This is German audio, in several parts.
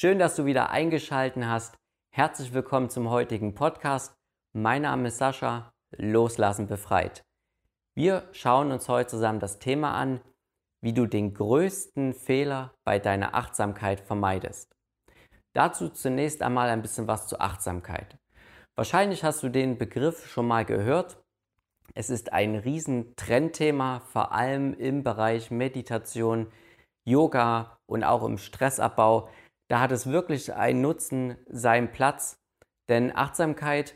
Schön, dass du wieder eingeschaltet hast. Herzlich willkommen zum heutigen Podcast. Mein Name ist Sascha, Loslassen befreit. Wir schauen uns heute zusammen das Thema an, wie du den größten Fehler bei deiner Achtsamkeit vermeidest. Dazu zunächst einmal ein bisschen was zur Achtsamkeit. Wahrscheinlich hast du den Begriff schon mal gehört. Es ist ein riesen Trendthema, vor allem im Bereich Meditation, Yoga und auch im Stressabbau. Da hat es wirklich einen Nutzen, seinen Platz. Denn Achtsamkeit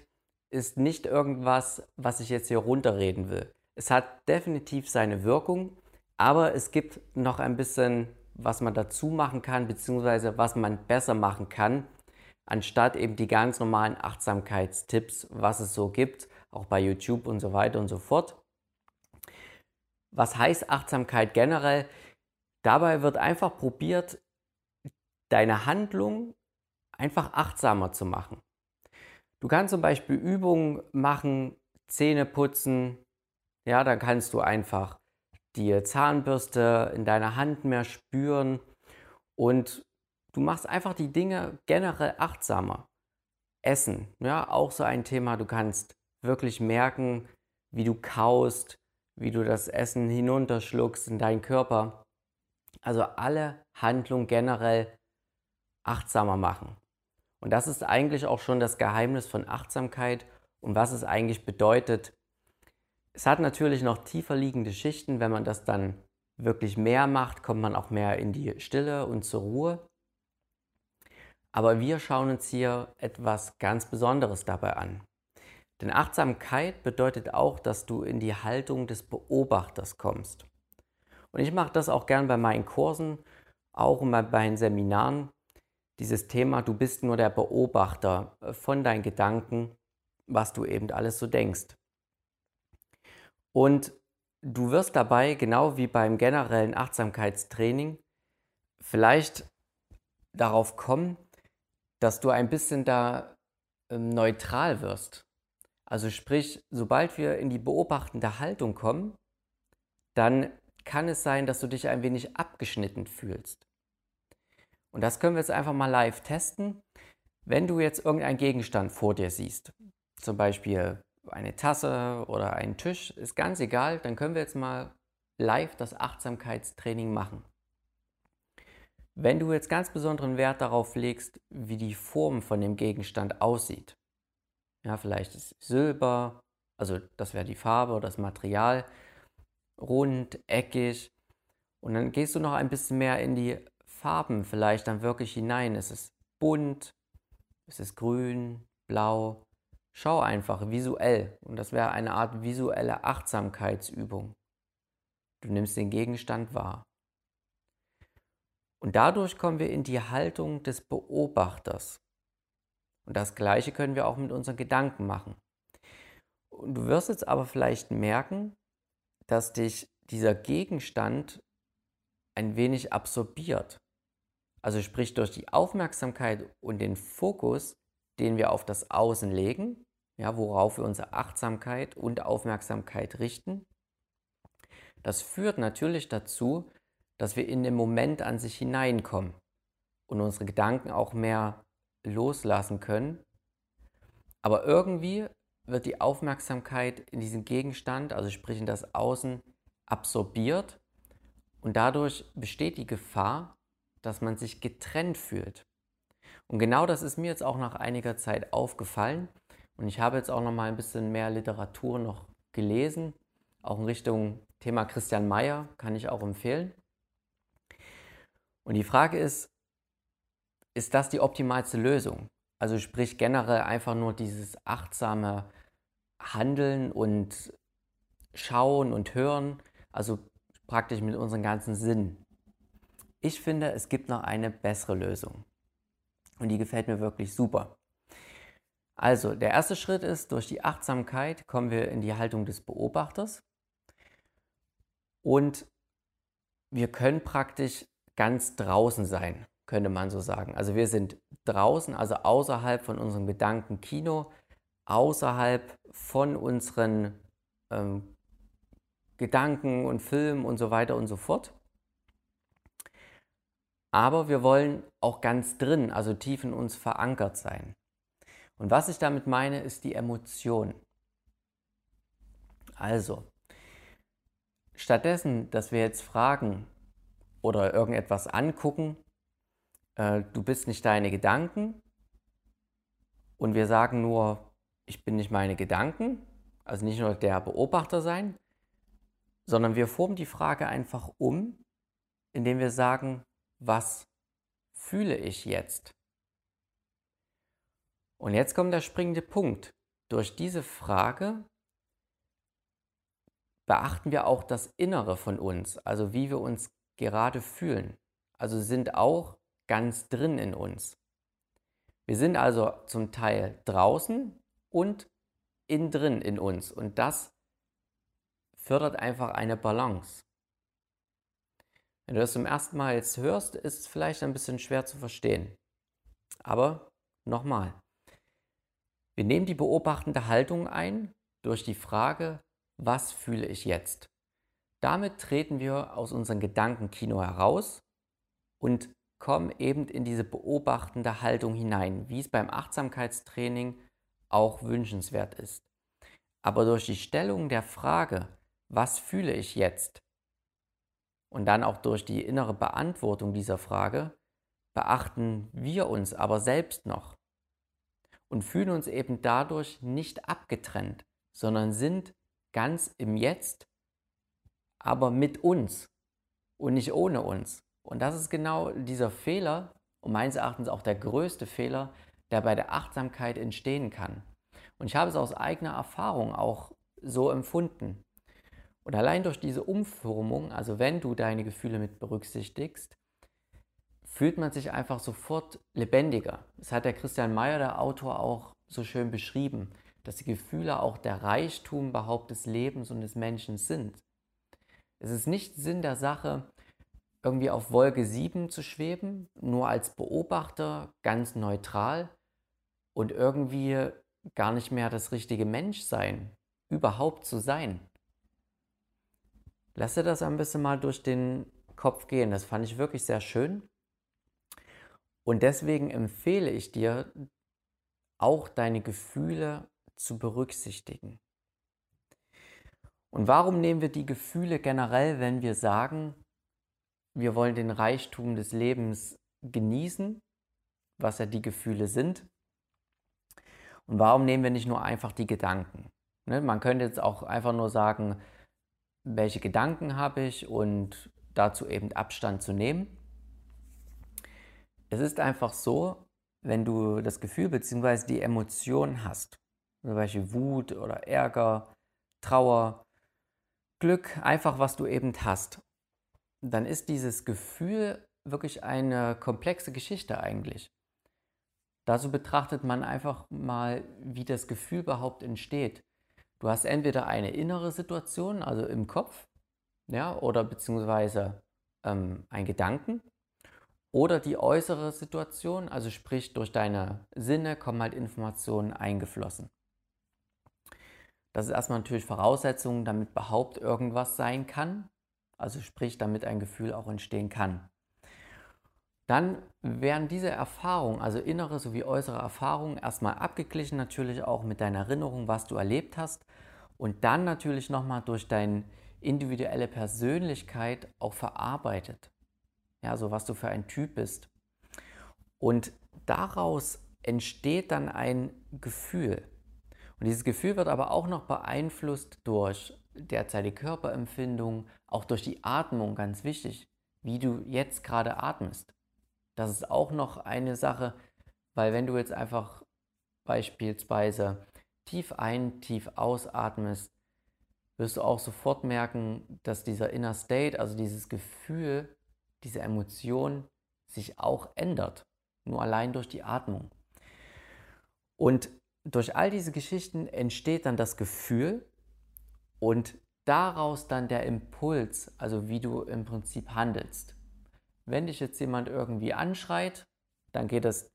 ist nicht irgendwas, was ich jetzt hier runterreden will. Es hat definitiv seine Wirkung, aber es gibt noch ein bisschen, was man dazu machen kann, beziehungsweise was man besser machen kann, anstatt eben die ganz normalen Achtsamkeitstipps, was es so gibt, auch bei YouTube und so weiter und so fort. Was heißt Achtsamkeit generell? Dabei wird einfach probiert, deine Handlung einfach achtsamer zu machen. Du kannst zum Beispiel Übungen machen, Zähne putzen, ja, dann kannst du einfach die Zahnbürste in deiner Hand mehr spüren und du machst einfach die Dinge generell achtsamer. Essen, ja, auch so ein Thema. Du kannst wirklich merken, wie du kaust, wie du das Essen hinunterschluckst in deinen Körper. Also alle Handlungen generell achtsamer machen. Und das ist eigentlich auch schon das Geheimnis von Achtsamkeit und was es eigentlich bedeutet. Es hat natürlich noch tiefer liegende Schichten. Wenn man das dann wirklich mehr macht, kommt man auch mehr in die Stille und zur Ruhe. Aber wir schauen uns hier etwas ganz Besonderes dabei an. Denn Achtsamkeit bedeutet auch, dass du in die Haltung des Beobachters kommst. Und ich mache das auch gern bei meinen Kursen, auch bei meinen Seminaren. Dieses Thema, du bist nur der Beobachter von deinen Gedanken, was du eben alles so denkst. Und du wirst dabei, genau wie beim generellen Achtsamkeitstraining, vielleicht darauf kommen, dass du ein bisschen da ähm, neutral wirst. Also sprich, sobald wir in die beobachtende Haltung kommen, dann kann es sein, dass du dich ein wenig abgeschnitten fühlst. Und das können wir jetzt einfach mal live testen. Wenn du jetzt irgendeinen Gegenstand vor dir siehst, zum Beispiel eine Tasse oder einen Tisch, ist ganz egal, dann können wir jetzt mal live das Achtsamkeitstraining machen. Wenn du jetzt ganz besonderen Wert darauf legst, wie die Form von dem Gegenstand aussieht, ja, vielleicht ist Silber, also das wäre die Farbe oder das Material, rund, eckig. Und dann gehst du noch ein bisschen mehr in die Farben vielleicht dann wirklich hinein. Ist es bunt? Ist es grün? Blau? Schau einfach visuell. Und das wäre eine Art visuelle Achtsamkeitsübung. Du nimmst den Gegenstand wahr. Und dadurch kommen wir in die Haltung des Beobachters. Und das Gleiche können wir auch mit unseren Gedanken machen. Und du wirst jetzt aber vielleicht merken, dass dich dieser Gegenstand ein wenig absorbiert. Also sprich durch die Aufmerksamkeit und den Fokus, den wir auf das Außen legen, ja, worauf wir unsere Achtsamkeit und Aufmerksamkeit richten. Das führt natürlich dazu, dass wir in den Moment an sich hineinkommen und unsere Gedanken auch mehr loslassen können. Aber irgendwie wird die Aufmerksamkeit in diesen Gegenstand, also sprich in das Außen, absorbiert und dadurch besteht die Gefahr, dass man sich getrennt fühlt. Und genau das ist mir jetzt auch nach einiger Zeit aufgefallen und ich habe jetzt auch noch mal ein bisschen mehr Literatur noch gelesen, auch in Richtung Thema Christian Mayer, kann ich auch empfehlen. Und die Frage ist, ist das die optimalste Lösung? Also sprich generell einfach nur dieses achtsame Handeln und Schauen und Hören, also praktisch mit unseren ganzen Sinnen. Ich finde, es gibt noch eine bessere Lösung. Und die gefällt mir wirklich super. Also, der erste Schritt ist, durch die Achtsamkeit kommen wir in die Haltung des Beobachters. Und wir können praktisch ganz draußen sein, könnte man so sagen. Also wir sind draußen, also außerhalb von unserem Gedankenkino, außerhalb von unseren ähm, Gedanken und Filmen und so weiter und so fort. Aber wir wollen auch ganz drin, also tief in uns verankert sein. Und was ich damit meine, ist die Emotion. Also, stattdessen, dass wir jetzt fragen oder irgendetwas angucken, äh, du bist nicht deine Gedanken und wir sagen nur, ich bin nicht meine Gedanken, also nicht nur der Beobachter sein, sondern wir formen die Frage einfach um, indem wir sagen, was fühle ich jetzt? Und jetzt kommt der springende Punkt. Durch diese Frage beachten wir auch das Innere von uns, also wie wir uns gerade fühlen. Also sind auch ganz drin in uns. Wir sind also zum Teil draußen und innen drin in uns und das fördert einfach eine Balance. Wenn du das zum ersten Mal jetzt hörst, ist es vielleicht ein bisschen schwer zu verstehen. Aber nochmal, wir nehmen die beobachtende Haltung ein durch die Frage, was fühle ich jetzt? Damit treten wir aus unserem Gedankenkino heraus und kommen eben in diese beobachtende Haltung hinein, wie es beim Achtsamkeitstraining auch wünschenswert ist. Aber durch die Stellung der Frage, was fühle ich jetzt? Und dann auch durch die innere Beantwortung dieser Frage beachten wir uns aber selbst noch und fühlen uns eben dadurch nicht abgetrennt, sondern sind ganz im Jetzt, aber mit uns und nicht ohne uns. Und das ist genau dieser Fehler und meines Erachtens auch der größte Fehler, der bei der Achtsamkeit entstehen kann. Und ich habe es aus eigener Erfahrung auch so empfunden. Und allein durch diese Umformung, also wenn du deine Gefühle mit berücksichtigst, fühlt man sich einfach sofort lebendiger. Das hat der Christian Mayer, der Autor, auch so schön beschrieben, dass die Gefühle auch der Reichtum überhaupt des Lebens und des Menschen sind. Es ist nicht Sinn der Sache, irgendwie auf Wolke 7 zu schweben, nur als Beobachter, ganz neutral und irgendwie gar nicht mehr das richtige Menschsein überhaupt zu sein. Lass dir das ein bisschen mal durch den Kopf gehen. Das fand ich wirklich sehr schön. Und deswegen empfehle ich dir, auch deine Gefühle zu berücksichtigen. Und warum nehmen wir die Gefühle generell, wenn wir sagen, wir wollen den Reichtum des Lebens genießen, was ja die Gefühle sind? Und warum nehmen wir nicht nur einfach die Gedanken? Ne, man könnte jetzt auch einfach nur sagen, welche Gedanken habe ich und dazu eben Abstand zu nehmen. Es ist einfach so, wenn du das Gefühl bzw. die Emotion hast, zum Beispiel Wut oder Ärger, Trauer, Glück, einfach was du eben hast, dann ist dieses Gefühl wirklich eine komplexe Geschichte eigentlich. Dazu betrachtet man einfach mal, wie das Gefühl überhaupt entsteht. Du hast entweder eine innere Situation, also im Kopf, ja, oder beziehungsweise ähm, ein Gedanken, oder die äußere Situation, also sprich durch deine Sinne kommen halt Informationen eingeflossen. Das ist erstmal natürlich Voraussetzung, damit überhaupt irgendwas sein kann, also sprich, damit ein Gefühl auch entstehen kann. Dann werden diese Erfahrungen, also innere sowie äußere Erfahrungen, erstmal abgeglichen, natürlich auch mit deiner Erinnerung, was du erlebt hast. Und dann natürlich nochmal durch deine individuelle Persönlichkeit auch verarbeitet. Ja, so was du für ein Typ bist. Und daraus entsteht dann ein Gefühl. Und dieses Gefühl wird aber auch noch beeinflusst durch derzeitige Körperempfindung, auch durch die Atmung, ganz wichtig, wie du jetzt gerade atmest. Das ist auch noch eine Sache, weil wenn du jetzt einfach beispielsweise tief ein, tief ausatmest, wirst du auch sofort merken, dass dieser Inner State, also dieses Gefühl, diese Emotion sich auch ändert. Nur allein durch die Atmung. Und durch all diese Geschichten entsteht dann das Gefühl und daraus dann der Impuls, also wie du im Prinzip handelst. Wenn dich jetzt jemand irgendwie anschreit, dann geht das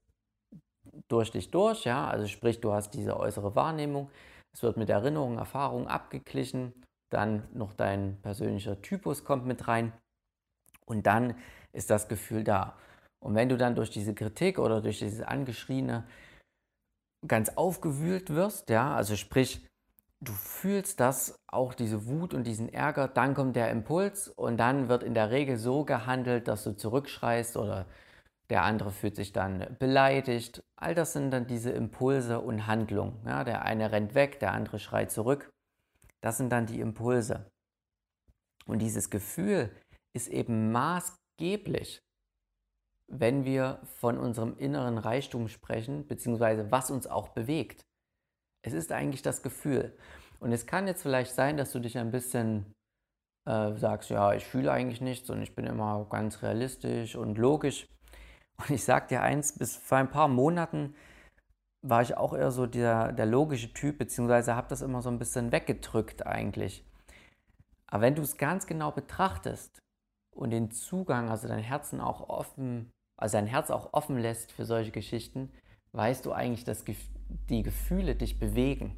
durch dich durch, ja, also sprich, du hast diese äußere Wahrnehmung, es wird mit Erinnerungen, Erfahrungen abgeglichen, dann noch dein persönlicher Typus kommt mit rein. Und dann ist das Gefühl da. Und wenn du dann durch diese Kritik oder durch dieses Angeschriene ganz aufgewühlt wirst, ja, also sprich, du fühlst das, auch diese Wut und diesen Ärger, dann kommt der Impuls und dann wird in der Regel so gehandelt, dass du zurückschreist oder der andere fühlt sich dann beleidigt. All das sind dann diese Impulse und Handlungen. Ja, der eine rennt weg, der andere schreit zurück. Das sind dann die Impulse. Und dieses Gefühl ist eben maßgeblich, wenn wir von unserem inneren Reichtum sprechen, beziehungsweise was uns auch bewegt. Es ist eigentlich das Gefühl. Und es kann jetzt vielleicht sein, dass du dich ein bisschen äh, sagst, ja, ich fühle eigentlich nichts und ich bin immer ganz realistisch und logisch. Und ich sag dir eins, bis vor ein paar Monaten war ich auch eher so der, der logische Typ, beziehungsweise habe das immer so ein bisschen weggedrückt eigentlich. Aber wenn du es ganz genau betrachtest und den Zugang, also dein Herzen auch offen, also dein Herz auch offen lässt für solche Geschichten, weißt du eigentlich, dass die Gefühle dich bewegen.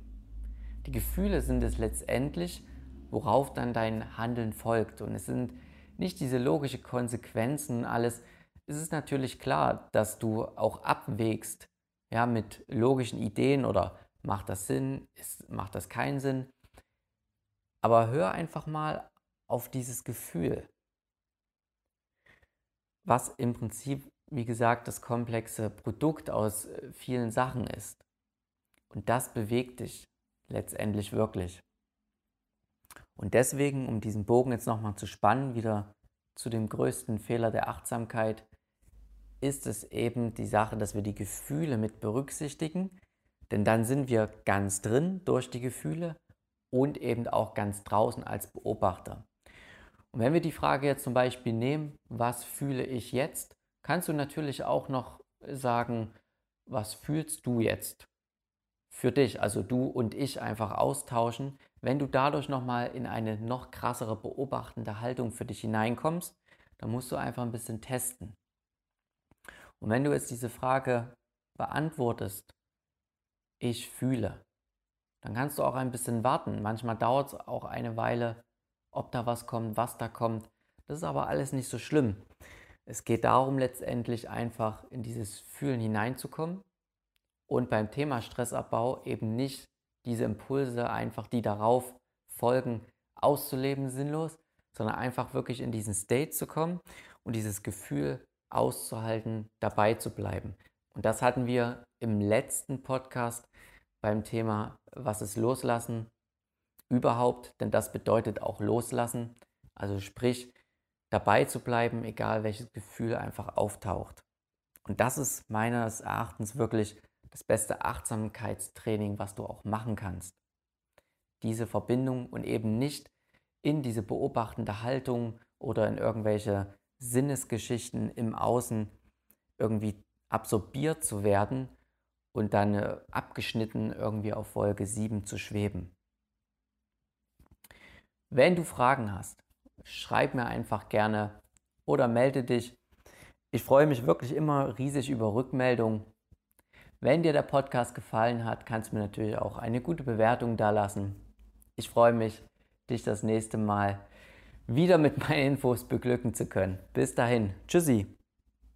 Die Gefühle sind es letztendlich, worauf dann dein Handeln folgt. Und es sind nicht diese logischen Konsequenzen, alles. Es ist natürlich klar, dass du auch abwägst, ja, mit logischen Ideen oder macht das Sinn, ist, macht das keinen Sinn. Aber hör einfach mal auf dieses Gefühl, was im Prinzip wie gesagt, das komplexe Produkt aus äh, vielen Sachen ist. Und das bewegt dich letztendlich wirklich. Und deswegen, um diesen Bogen jetzt nochmal zu spannen, wieder zu dem größten Fehler der Achtsamkeit, ist es eben die Sache, dass wir die Gefühle mit berücksichtigen, denn dann sind wir ganz drin durch die Gefühle und eben auch ganz draußen als Beobachter. Und wenn wir die Frage jetzt zum Beispiel nehmen, was fühle ich jetzt, kannst du natürlich auch noch sagen, was fühlst du jetzt für dich, also du und ich einfach austauschen. Wenn du dadurch nochmal in eine noch krassere beobachtende Haltung für dich hineinkommst, dann musst du einfach ein bisschen testen. Und wenn du jetzt diese Frage beantwortest, ich fühle, dann kannst du auch ein bisschen warten. Manchmal dauert es auch eine Weile, ob da was kommt, was da kommt. Das ist aber alles nicht so schlimm. Es geht darum, letztendlich einfach in dieses Fühlen hineinzukommen und beim Thema Stressabbau eben nicht diese Impulse einfach, die darauf folgen, auszuleben sinnlos, sondern einfach wirklich in diesen State zu kommen und dieses Gefühl auszuhalten, dabei zu bleiben. Und das hatten wir im letzten Podcast beim Thema, was ist Loslassen überhaupt, denn das bedeutet auch Loslassen. Also sprich, dabei zu bleiben, egal welches Gefühl einfach auftaucht. Und das ist meines Erachtens wirklich das beste Achtsamkeitstraining, was du auch machen kannst. Diese Verbindung und eben nicht in diese beobachtende Haltung oder in irgendwelche Sinnesgeschichten im Außen irgendwie absorbiert zu werden und dann äh, abgeschnitten irgendwie auf Folge 7 zu schweben. Wenn du Fragen hast, schreib mir einfach gerne oder melde dich. Ich freue mich wirklich immer riesig über Rückmeldungen. Wenn dir der Podcast gefallen hat, kannst du mir natürlich auch eine gute Bewertung da lassen. Ich freue mich, dich das nächste Mal wieder mit meinen Infos beglücken zu können. Bis dahin, tschüssi.